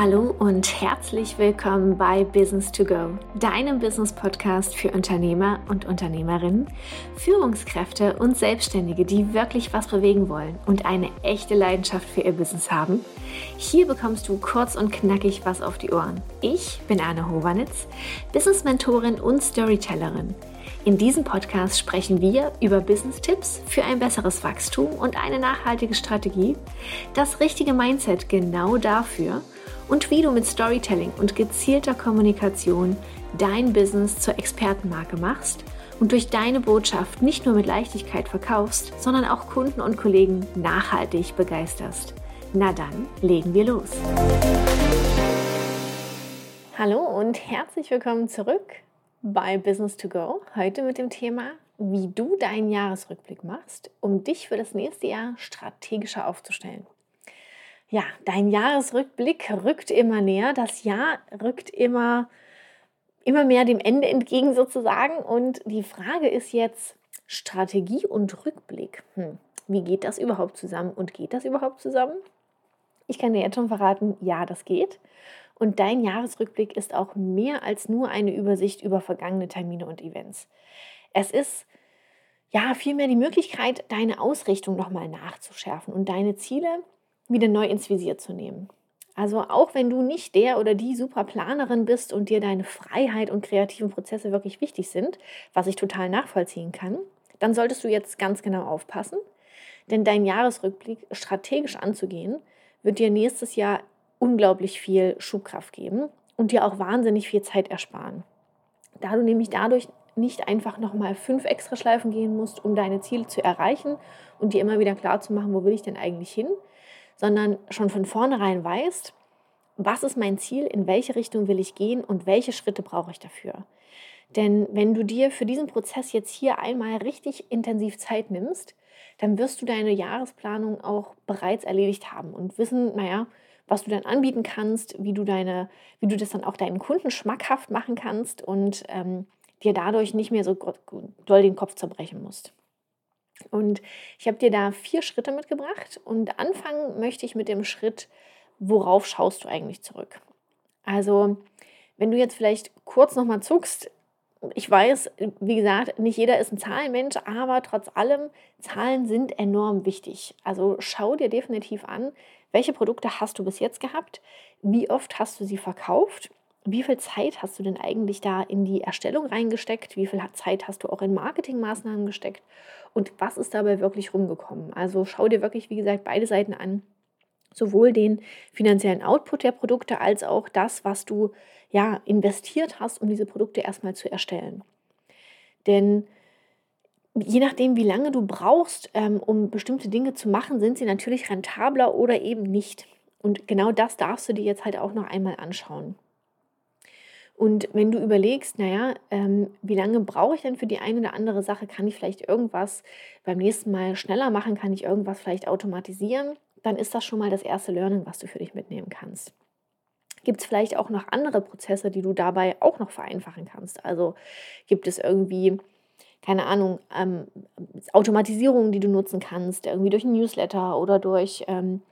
Hallo und herzlich willkommen bei Business to Go, deinem Business Podcast für Unternehmer und Unternehmerinnen, Führungskräfte und Selbstständige, die wirklich was bewegen wollen und eine echte Leidenschaft für ihr Business haben. Hier bekommst du kurz und knackig was auf die Ohren. Ich bin Anne Hovanitz, Business Mentorin und Storytellerin. In diesem Podcast sprechen wir über Business-Tipps für ein besseres Wachstum und eine nachhaltige Strategie, das richtige Mindset genau dafür – und wie du mit Storytelling und gezielter Kommunikation dein Business zur Expertenmarke machst und durch deine Botschaft nicht nur mit Leichtigkeit verkaufst, sondern auch Kunden und Kollegen nachhaltig begeisterst. Na dann, legen wir los. Hallo und herzlich willkommen zurück bei Business to Go. Heute mit dem Thema, wie du deinen Jahresrückblick machst, um dich für das nächste Jahr strategischer aufzustellen. Ja, dein Jahresrückblick rückt immer näher. Das Jahr rückt immer, immer mehr dem Ende entgegen sozusagen. Und die Frage ist jetzt Strategie und Rückblick. Hm, wie geht das überhaupt zusammen? Und geht das überhaupt zusammen? Ich kann dir jetzt schon verraten, ja, das geht. Und dein Jahresrückblick ist auch mehr als nur eine Übersicht über vergangene Termine und Events. Es ist ja vielmehr die Möglichkeit, deine Ausrichtung nochmal nachzuschärfen und deine Ziele wieder neu ins Visier zu nehmen. Also auch wenn du nicht der oder die Superplanerin bist und dir deine Freiheit und kreativen Prozesse wirklich wichtig sind, was ich total nachvollziehen kann, dann solltest du jetzt ganz genau aufpassen, denn dein Jahresrückblick strategisch anzugehen, wird dir nächstes Jahr unglaublich viel Schubkraft geben und dir auch wahnsinnig viel Zeit ersparen. Da du nämlich dadurch nicht einfach nochmal fünf extra Schleifen gehen musst, um deine Ziele zu erreichen und dir immer wieder klar zu machen, wo will ich denn eigentlich hin, sondern schon von vornherein weißt, was ist mein Ziel, in welche Richtung will ich gehen und welche Schritte brauche ich dafür. Denn wenn du dir für diesen Prozess jetzt hier einmal richtig intensiv Zeit nimmst, dann wirst du deine Jahresplanung auch bereits erledigt haben und wissen, naja, was du dann anbieten kannst, wie du, deine, wie du das dann auch deinen Kunden schmackhaft machen kannst und ähm, dir dadurch nicht mehr so doll den Kopf zerbrechen musst. Und ich habe dir da vier Schritte mitgebracht und anfangen möchte ich mit dem Schritt, worauf schaust du eigentlich zurück? Also, wenn du jetzt vielleicht kurz nochmal zuckst, ich weiß, wie gesagt, nicht jeder ist ein Zahlenmensch, aber trotz allem, Zahlen sind enorm wichtig. Also schau dir definitiv an, welche Produkte hast du bis jetzt gehabt, wie oft hast du sie verkauft wie viel Zeit hast du denn eigentlich da in die Erstellung reingesteckt? Wie viel Zeit hast du auch in Marketingmaßnahmen gesteckt? Und was ist dabei wirklich rumgekommen? Also schau dir wirklich, wie gesagt, beide Seiten an. Sowohl den finanziellen Output der Produkte als auch das, was du ja investiert hast, um diese Produkte erstmal zu erstellen. Denn je nachdem, wie lange du brauchst, ähm, um bestimmte Dinge zu machen, sind sie natürlich rentabler oder eben nicht. Und genau das darfst du dir jetzt halt auch noch einmal anschauen. Und wenn du überlegst, naja, ähm, wie lange brauche ich denn für die eine oder andere Sache, kann ich vielleicht irgendwas beim nächsten Mal schneller machen, kann ich irgendwas vielleicht automatisieren, dann ist das schon mal das erste Learning, was du für dich mitnehmen kannst. Gibt es vielleicht auch noch andere Prozesse, die du dabei auch noch vereinfachen kannst? Also gibt es irgendwie keine Ahnung, ähm, Automatisierungen, die du nutzen kannst, irgendwie durch ein Newsletter oder durch, ähm,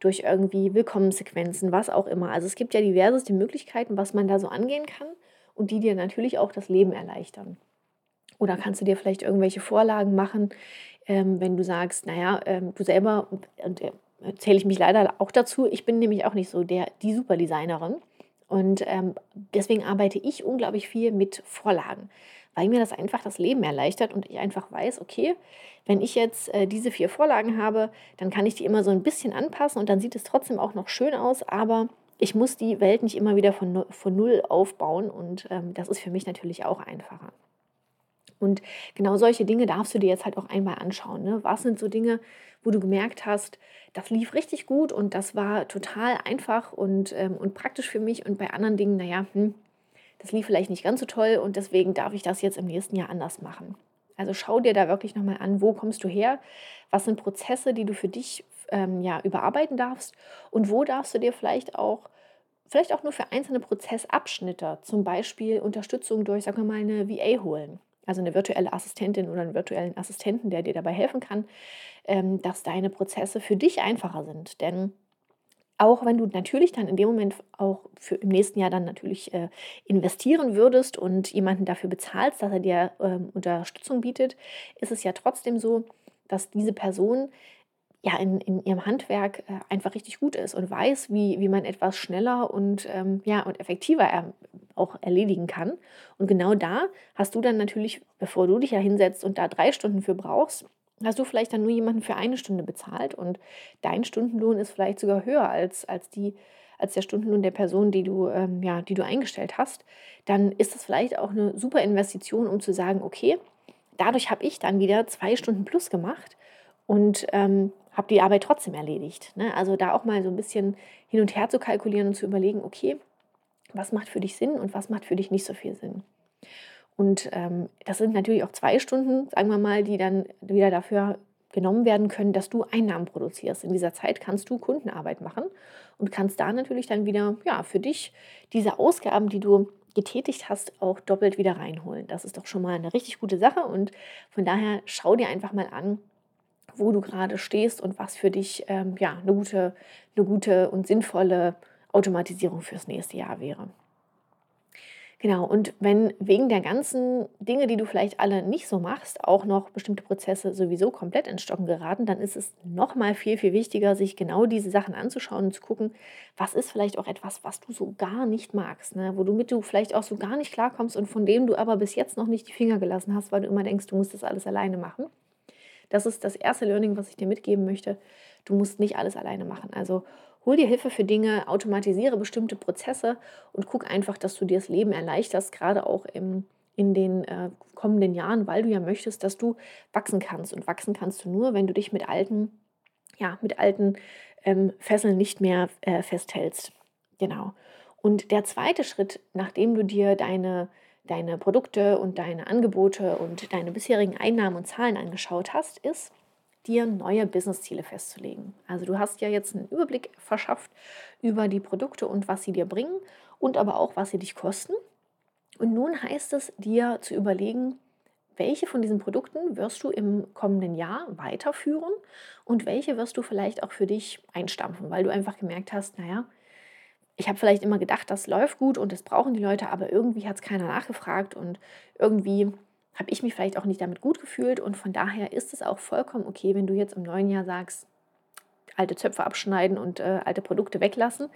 durch irgendwie Willkommenssequenzen, was auch immer. Also es gibt ja diverseste Möglichkeiten, was man da so angehen kann und die dir natürlich auch das Leben erleichtern. Oder kannst du dir vielleicht irgendwelche Vorlagen machen, ähm, wenn du sagst, naja, ähm, du selber, und äh, zähle ich mich leider auch dazu, ich bin nämlich auch nicht so der, die Superdesignerin. Und ähm, deswegen arbeite ich unglaublich viel mit Vorlagen weil mir das einfach das Leben erleichtert und ich einfach weiß, okay, wenn ich jetzt äh, diese vier Vorlagen habe, dann kann ich die immer so ein bisschen anpassen und dann sieht es trotzdem auch noch schön aus, aber ich muss die Welt nicht immer wieder von, von Null aufbauen und ähm, das ist für mich natürlich auch einfacher. Und genau solche Dinge darfst du dir jetzt halt auch einmal anschauen. Ne? Was sind so Dinge, wo du gemerkt hast, das lief richtig gut und das war total einfach und, ähm, und praktisch für mich und bei anderen Dingen, naja, hm, das lief vielleicht nicht ganz so toll und deswegen darf ich das jetzt im nächsten Jahr anders machen. Also schau dir da wirklich nochmal an, wo kommst du her, was sind Prozesse, die du für dich ähm, ja, überarbeiten darfst und wo darfst du dir vielleicht auch, vielleicht auch nur für einzelne Prozessabschnitte, zum Beispiel Unterstützung durch, sagen wir mal, eine VA holen. Also eine virtuelle Assistentin oder einen virtuellen Assistenten, der dir dabei helfen kann, ähm, dass deine Prozesse für dich einfacher sind. Denn Auch wenn du natürlich dann in dem Moment auch für im nächsten Jahr dann natürlich äh, investieren würdest und jemanden dafür bezahlst, dass er dir ähm, Unterstützung bietet, ist es ja trotzdem so, dass diese Person ja in, in ihrem Handwerk äh, einfach richtig gut ist und weiß, wie, wie man etwas schneller und, ähm, ja, und effektiver er, auch erledigen kann. Und genau da hast du dann natürlich, bevor du dich ja hinsetzt und da drei Stunden für brauchst, hast du vielleicht dann nur jemanden für eine Stunde bezahlt und dein Stundenlohn ist vielleicht sogar höher als, als, die, als der Stundenlohn der Person, die du, ähm, ja, die du eingestellt hast, dann ist das vielleicht auch eine super Investition, um zu sagen, okay, dadurch habe ich dann wieder zwei Stunden plus gemacht und ähm, habe die Arbeit trotzdem erledigt. Ne? Also da auch mal so ein bisschen hin und her zu kalkulieren und zu überlegen, okay, was macht für dich Sinn und was macht für dich nicht so viel Sinn. Und ähm, das sind natürlich auch zwei Stunden, sagen wir mal, die dann wieder dafür genommen werden können, dass du Einnahmen produzierst. In dieser Zeit kannst du Kundenarbeit machen und kannst da natürlich dann wieder ja, für dich diese Ausgaben, die du getätigt hast, auch doppelt wieder reinholen. Das ist doch schon mal eine richtig gute Sache und von daher schau dir einfach mal an, wo du gerade stehst und was für dich ähm, ja, eine, gute, eine gute und sinnvolle Automatisierung fürs nächste Jahr wäre. Genau, und wenn wegen der ganzen Dinge, die du vielleicht alle nicht so machst, auch noch bestimmte Prozesse sowieso komplett ins Stocken geraten, dann ist es nochmal viel, viel wichtiger, sich genau diese Sachen anzuschauen und zu gucken, was ist vielleicht auch etwas, was du so gar nicht magst, ne? wo du mit du vielleicht auch so gar nicht klarkommst und von dem du aber bis jetzt noch nicht die Finger gelassen hast, weil du immer denkst, du musst das alles alleine machen. Das ist das erste Learning, was ich dir mitgeben möchte. Du musst nicht alles alleine machen. Also hol dir Hilfe für Dinge, automatisiere bestimmte Prozesse und guck einfach, dass du dir das Leben erleichterst, gerade auch im, in den äh, kommenden Jahren, weil du ja möchtest, dass du wachsen kannst. Und wachsen kannst du nur, wenn du dich mit alten, ja, mit alten ähm, Fesseln nicht mehr äh, festhältst. Genau. Und der zweite Schritt, nachdem du dir deine deine Produkte und deine Angebote und deine bisherigen Einnahmen und Zahlen angeschaut hast, ist, dir neue Businessziele festzulegen. Also du hast ja jetzt einen Überblick verschafft über die Produkte und was sie dir bringen und aber auch, was sie dich kosten. Und nun heißt es dir zu überlegen, welche von diesen Produkten wirst du im kommenden Jahr weiterführen und welche wirst du vielleicht auch für dich einstampfen, weil du einfach gemerkt hast, naja, ich habe vielleicht immer gedacht, das läuft gut und das brauchen die Leute, aber irgendwie hat es keiner nachgefragt und irgendwie habe ich mich vielleicht auch nicht damit gut gefühlt und von daher ist es auch vollkommen okay, wenn du jetzt im neuen Jahr sagst, alte Zöpfe abschneiden und äh, alte Produkte weglassen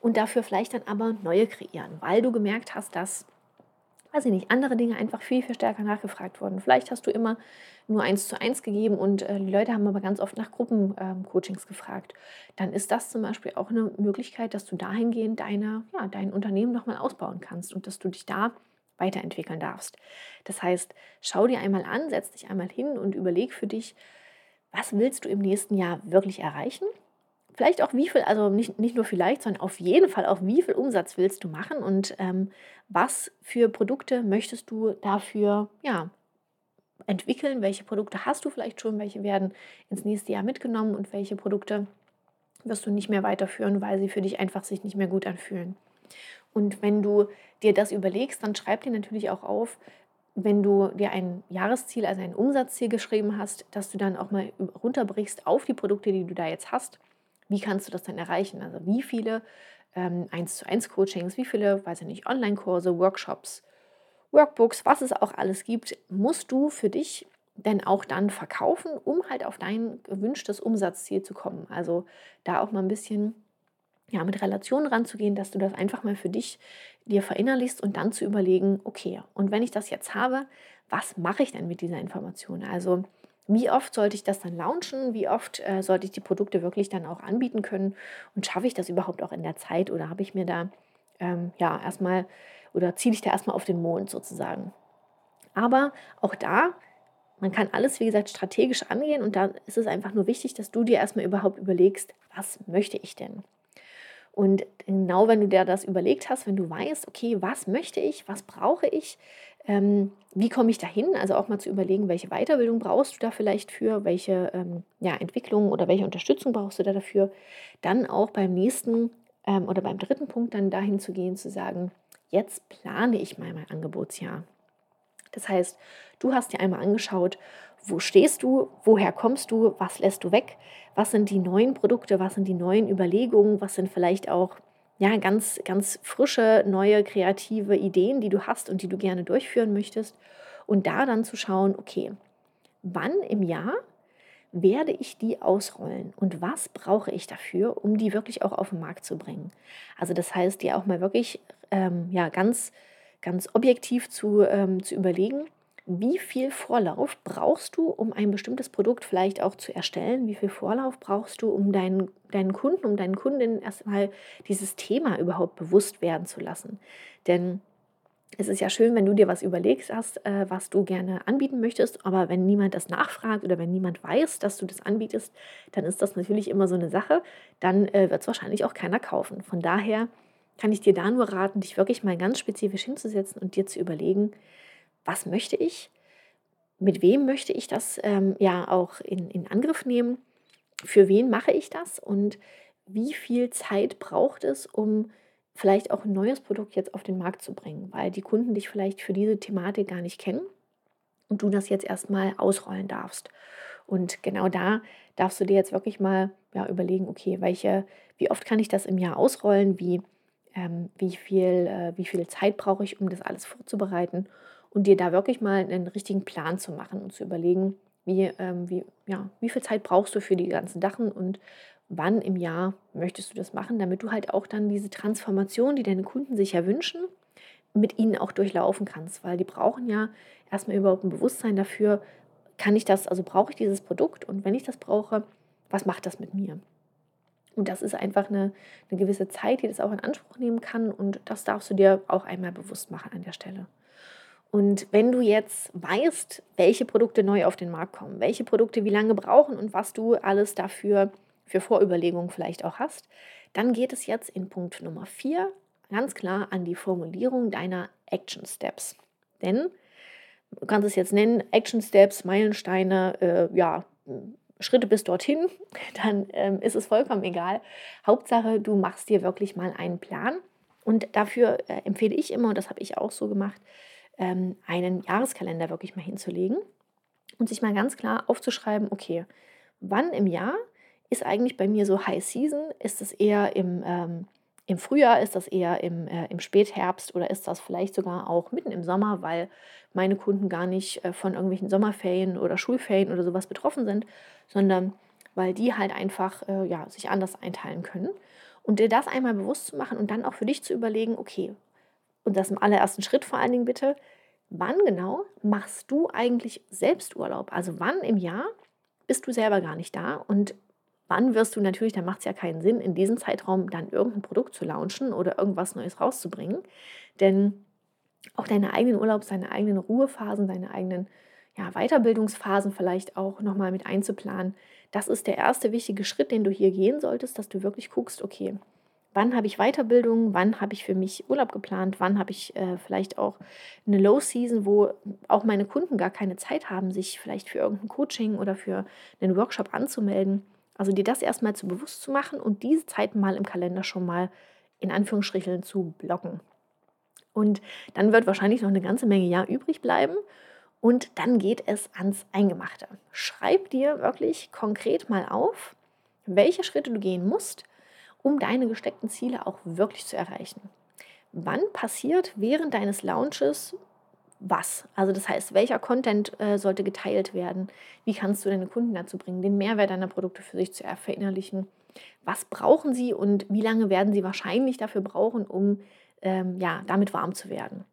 und dafür vielleicht dann aber neue kreieren, weil du gemerkt hast, dass weiß ich nicht, andere Dinge einfach viel, viel stärker nachgefragt wurden. Vielleicht hast du immer nur eins zu eins gegeben und äh, die Leute haben aber ganz oft nach Gruppencoachings ähm, gefragt. Dann ist das zum Beispiel auch eine Möglichkeit, dass du dahingehend deine, ja, dein Unternehmen nochmal ausbauen kannst und dass du dich da weiterentwickeln darfst. Das heißt, schau dir einmal an, setz dich einmal hin und überleg für dich, was willst du im nächsten Jahr wirklich erreichen? vielleicht auch wie viel, also nicht, nicht nur vielleicht, sondern auf jeden Fall auch wie viel Umsatz willst du machen und ähm, was für Produkte möchtest du dafür ja, entwickeln, welche Produkte hast du vielleicht schon, welche werden ins nächste Jahr mitgenommen und welche Produkte wirst du nicht mehr weiterführen, weil sie für dich einfach sich nicht mehr gut anfühlen. Und wenn du dir das überlegst, dann schreib dir natürlich auch auf, wenn du dir ein Jahresziel, also ein Umsatzziel geschrieben hast, dass du dann auch mal runterbrichst auf die Produkte, die du da jetzt hast wie kannst du das denn erreichen? Also wie viele ähm, 1 zu 1 Coachings, wie viele, weiß ich nicht, Online-Kurse, Workshops, Workbooks, was es auch alles gibt, musst du für dich denn auch dann verkaufen, um halt auf dein gewünschtes Umsatzziel zu kommen. Also da auch mal ein bisschen ja, mit Relationen ranzugehen, dass du das einfach mal für dich dir verinnerlichst und dann zu überlegen, okay, und wenn ich das jetzt habe, was mache ich denn mit dieser Information? Also wie oft sollte ich das dann launchen? Wie oft äh, sollte ich die Produkte wirklich dann auch anbieten können? Und schaffe ich das überhaupt auch in der Zeit oder habe ich mir da ähm, ja erstmal oder ziele ich da erstmal auf den Mond sozusagen? Aber auch da, man kann alles, wie gesagt, strategisch angehen und da ist es einfach nur wichtig, dass du dir erstmal überhaupt überlegst, was möchte ich denn? Und genau wenn du dir das überlegt hast, wenn du weißt, okay, was möchte ich, was brauche ich, ähm, wie komme ich dahin? Also auch mal zu überlegen, welche Weiterbildung brauchst du da vielleicht für, welche ähm, ja, Entwicklung oder welche Unterstützung brauchst du da dafür. Dann auch beim nächsten ähm, oder beim dritten Punkt dann dahin zu gehen, zu sagen, jetzt plane ich mal mein Angebotsjahr. Das heißt, du hast dir einmal angeschaut, wo stehst du, woher kommst du, was lässt du weg, was sind die neuen Produkte, was sind die neuen Überlegungen, was sind vielleicht auch ja, ganz, ganz frische, neue, kreative Ideen, die du hast und die du gerne durchführen möchtest. Und da dann zu schauen, okay, wann im Jahr werde ich die ausrollen und was brauche ich dafür, um die wirklich auch auf den Markt zu bringen. Also das heißt, dir auch mal wirklich ähm, ja, ganz, ganz objektiv zu, ähm, zu überlegen, wie viel Vorlauf brauchst du, um ein bestimmtes Produkt vielleicht auch zu erstellen? Wie viel Vorlauf brauchst du, um deinen, deinen Kunden, um deinen Kundinnen erstmal dieses Thema überhaupt bewusst werden zu lassen? Denn es ist ja schön, wenn du dir was überlegst hast, äh, was du gerne anbieten möchtest, aber wenn niemand das nachfragt oder wenn niemand weiß, dass du das anbietest, dann ist das natürlich immer so eine Sache. Dann äh, wird es wahrscheinlich auch keiner kaufen. Von daher kann ich dir da nur raten, dich wirklich mal ganz spezifisch hinzusetzen und dir zu überlegen, was möchte ich, mit wem möchte ich das ähm, ja auch in, in Angriff nehmen, für wen mache ich das? Und wie viel Zeit braucht es, um vielleicht auch ein neues Produkt jetzt auf den Markt zu bringen, weil die Kunden dich vielleicht für diese Thematik gar nicht kennen und du das jetzt erstmal ausrollen darfst. Und genau da darfst du dir jetzt wirklich mal ja, überlegen, okay, welche, wie oft kann ich das im Jahr ausrollen, wie, ähm, wie, viel, äh, wie viel Zeit brauche ich, um das alles vorzubereiten und dir da wirklich mal einen richtigen Plan zu machen und zu überlegen, wie, ähm, wie, ja, wie viel Zeit brauchst du für die ganzen Sachen und wann im Jahr möchtest du das machen, damit du halt auch dann diese Transformation, die deine Kunden sich ja wünschen, mit ihnen auch durchlaufen kannst, weil die brauchen ja erstmal überhaupt ein Bewusstsein dafür, kann ich das, also brauche ich dieses Produkt und wenn ich das brauche, was macht das mit mir? Und das ist einfach eine, eine gewisse Zeit, die das auch in Anspruch nehmen kann und das darfst du dir auch einmal bewusst machen an der Stelle. Und wenn du jetzt weißt, welche Produkte neu auf den Markt kommen, welche Produkte wie lange brauchen und was du alles dafür für Vorüberlegungen vielleicht auch hast, dann geht es jetzt in Punkt Nummer 4 ganz klar an die Formulierung deiner Action Steps. Denn du kannst es jetzt nennen, Action Steps, Meilensteine, äh, ja, Schritte bis dorthin, dann ähm, ist es vollkommen egal. Hauptsache, du machst dir wirklich mal einen Plan. Und dafür äh, empfehle ich immer, und das habe ich auch so gemacht, ähm, einen Jahreskalender wirklich mal hinzulegen und sich mal ganz klar aufzuschreiben, okay, wann im Jahr ist eigentlich bei mir so High Season? Ist es eher im, ähm, im Frühjahr, ist das eher im, äh, im Spätherbst oder ist das vielleicht sogar auch mitten im Sommer, weil meine Kunden gar nicht äh, von irgendwelchen Sommerferien oder Schulferien oder sowas betroffen sind, sondern weil die halt einfach äh, ja, sich anders einteilen können. Und dir das einmal bewusst zu machen und dann auch für dich zu überlegen, okay, und das im allerersten Schritt vor allen Dingen bitte, wann genau machst du eigentlich selbst Urlaub? Also wann im Jahr bist du selber gar nicht da und wann wirst du natürlich, da macht es ja keinen Sinn, in diesem Zeitraum dann irgendein Produkt zu launchen oder irgendwas Neues rauszubringen. Denn auch deine eigenen Urlaubs, deine eigenen Ruhephasen, deine eigenen ja, Weiterbildungsphasen vielleicht auch nochmal mit einzuplanen, das ist der erste wichtige Schritt, den du hier gehen solltest, dass du wirklich guckst, okay, wann habe ich Weiterbildung, wann habe ich für mich Urlaub geplant, wann habe ich äh, vielleicht auch eine Low Season, wo auch meine Kunden gar keine Zeit haben, sich vielleicht für irgendein Coaching oder für einen Workshop anzumelden. Also dir das erstmal zu bewusst zu machen und diese Zeiten mal im Kalender schon mal in Anführungsstrichen zu blocken. Und dann wird wahrscheinlich noch eine ganze Menge Jahr übrig bleiben. Und dann geht es ans Eingemachte. Schreib dir wirklich konkret mal auf, welche Schritte du gehen musst, um deine gesteckten Ziele auch wirklich zu erreichen. Wann passiert während deines Launches was? Also das heißt, welcher Content äh, sollte geteilt werden? Wie kannst du deine Kunden dazu bringen, den Mehrwert deiner Produkte für sich zu verinnerlichen? Was brauchen sie und wie lange werden sie wahrscheinlich dafür brauchen, um ähm, ja, damit warm zu werden?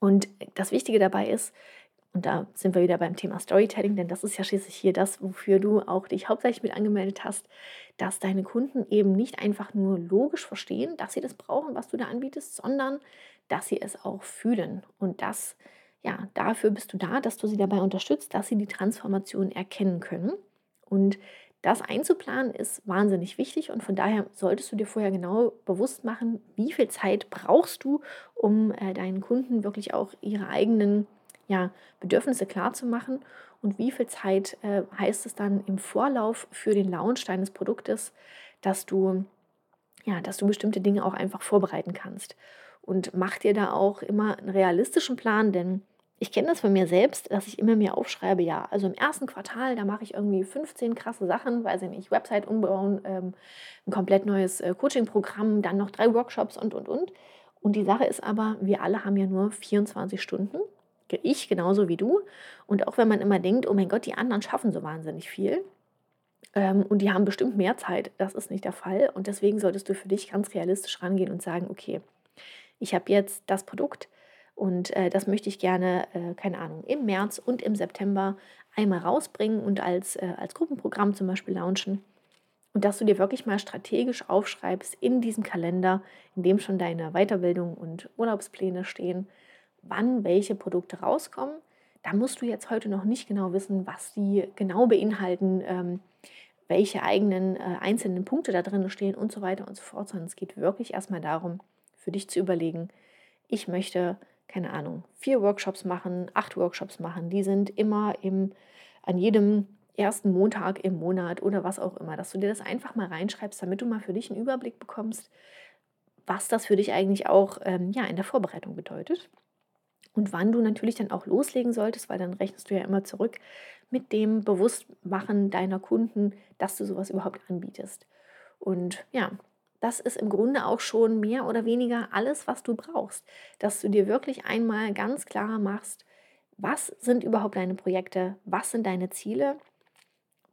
Und das Wichtige dabei ist, und da sind wir wieder beim Thema Storytelling, denn das ist ja schließlich hier das, wofür du auch dich hauptsächlich mit angemeldet hast, dass deine Kunden eben nicht einfach nur logisch verstehen, dass sie das brauchen, was du da anbietest, sondern dass sie es auch fühlen. Und das, ja, dafür bist du da, dass du sie dabei unterstützt, dass sie die Transformation erkennen können. Und das einzuplanen ist wahnsinnig wichtig und von daher solltest du dir vorher genau bewusst machen, wie viel Zeit brauchst du, um äh, deinen Kunden wirklich auch ihre eigenen ja, Bedürfnisse klar zu machen und wie viel Zeit äh, heißt es dann im Vorlauf für den Launch deines Produktes, dass du, ja, dass du bestimmte Dinge auch einfach vorbereiten kannst. Und mach dir da auch immer einen realistischen Plan, denn Ich kenne das von mir selbst, dass ich immer mir aufschreibe, ja, also im ersten Quartal, da mache ich irgendwie 15 krasse Sachen, weiß ich nicht, Website umbauen, ähm, ein komplett neues äh, Coaching-Programm, dann noch drei Workshops und, und, und. Und die Sache ist aber, wir alle haben ja nur 24 Stunden. Ich genauso wie du. Und auch wenn man immer denkt, oh mein Gott, die anderen schaffen so wahnsinnig viel, ähm, und die haben bestimmt mehr Zeit. Das ist nicht der Fall. Und deswegen solltest du für dich ganz realistisch rangehen und sagen, okay, ich habe jetzt das Produkt, und äh, das möchte ich gerne, äh, keine Ahnung, im März und im September einmal rausbringen und als, äh, als Gruppenprogramm zum Beispiel launchen. Und dass du dir wirklich mal strategisch aufschreibst in diesem Kalender, in dem schon deine Weiterbildung und Urlaubspläne stehen, wann welche Produkte rauskommen. Da musst du jetzt heute noch nicht genau wissen, was die genau beinhalten, ähm, welche eigenen äh, einzelnen Punkte da drin stehen und so weiter und so fort, sondern es geht wirklich erstmal darum, für dich zu überlegen, ich möchte keine Ahnung, vier Workshops machen, acht Workshops machen. Die sind immer im, an jedem ersten Montag im Monat oder was auch immer, dass du dir das einfach mal reinschreibst, damit du mal für dich einen Überblick bekommst, was das für dich eigentlich auch ähm, ja, in der Vorbereitung bedeutet. Und wann du natürlich dann auch loslegen solltest, weil dann rechnest du ja immer zurück mit dem Bewusstmachen deiner Kunden, dass du sowas überhaupt anbietest. Und ja, das ist im Grunde auch schon mehr oder weniger alles, was du brauchst. Dass du dir wirklich einmal ganz klar machst, was sind überhaupt deine Projekte, was sind deine Ziele,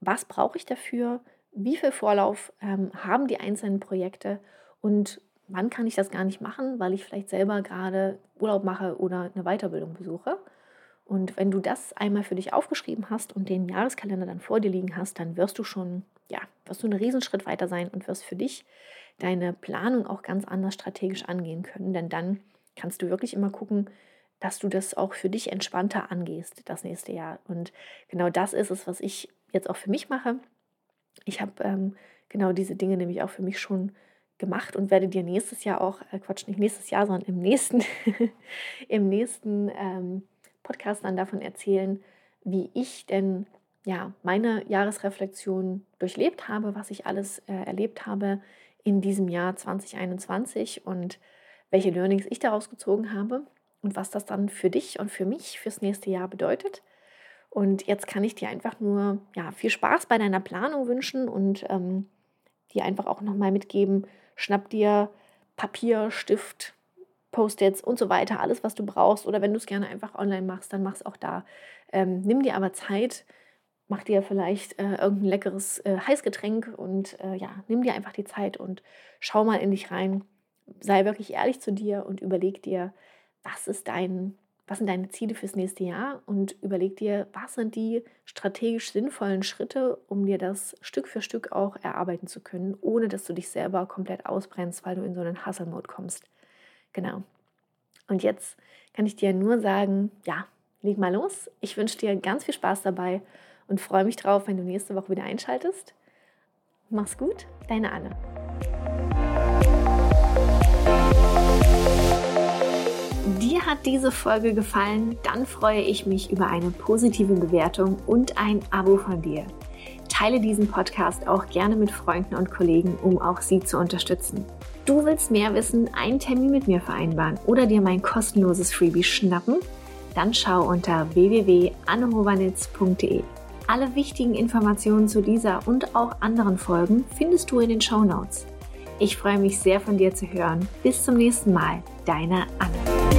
was brauche ich dafür, wie viel Vorlauf ähm, haben die einzelnen Projekte und wann kann ich das gar nicht machen, weil ich vielleicht selber gerade Urlaub mache oder eine Weiterbildung besuche. Und wenn du das einmal für dich aufgeschrieben hast und den Jahreskalender dann vor dir liegen hast, dann wirst du schon, ja, wirst du einen Riesenschritt weiter sein und wirst für dich deine Planung auch ganz anders strategisch angehen können. Denn dann kannst du wirklich immer gucken, dass du das auch für dich entspannter angehst das nächste Jahr. Und genau das ist es, was ich jetzt auch für mich mache. Ich habe ähm, genau diese Dinge nämlich auch für mich schon gemacht und werde dir nächstes Jahr auch, äh, Quatsch, nicht nächstes Jahr, sondern im nächsten, im nächsten ähm, Podcast dann davon erzählen, wie ich denn ja meine Jahresreflexion durchlebt habe, was ich alles äh, erlebt habe in diesem Jahr 2021 und welche Learnings ich daraus gezogen habe und was das dann für dich und für mich fürs nächste Jahr bedeutet. Und jetzt kann ich dir einfach nur ja, viel Spaß bei deiner Planung wünschen und ähm, dir einfach auch nochmal mitgeben, schnapp dir Papier, Stift, Post-its und so weiter, alles, was du brauchst. Oder wenn du es gerne einfach online machst, dann mach es auch da. Ähm, nimm dir aber Zeit, mach dir vielleicht äh, irgendein leckeres äh, Heißgetränk und äh, ja, nimm dir einfach die Zeit und schau mal in dich rein. Sei wirklich ehrlich zu dir und überleg dir, was ist dein, was sind deine Ziele fürs nächste Jahr und überleg dir, was sind die strategisch sinnvollen Schritte, um dir das Stück für Stück auch erarbeiten zu können, ohne dass du dich selber komplett ausbrennst, weil du in so einen Hustle-Mode kommst. Genau. Und jetzt kann ich dir nur sagen, ja, leg mal los. Ich wünsche dir ganz viel Spaß dabei und freue mich drauf, wenn du nächste Woche wieder einschaltest. Mach's gut, deine Anne. Hat diese Folge gefallen? Dann freue ich mich über eine positive Bewertung und ein Abo von dir. Teile diesen Podcast auch gerne mit Freunden und Kollegen, um auch sie zu unterstützen. Du willst mehr wissen, einen Termin mit mir vereinbaren oder dir mein kostenloses Freebie schnappen? Dann schau unter www.annehowanitz.de. Alle wichtigen Informationen zu dieser und auch anderen Folgen findest du in den Show Notes. Ich freue mich sehr von dir zu hören. Bis zum nächsten Mal, deine Anne.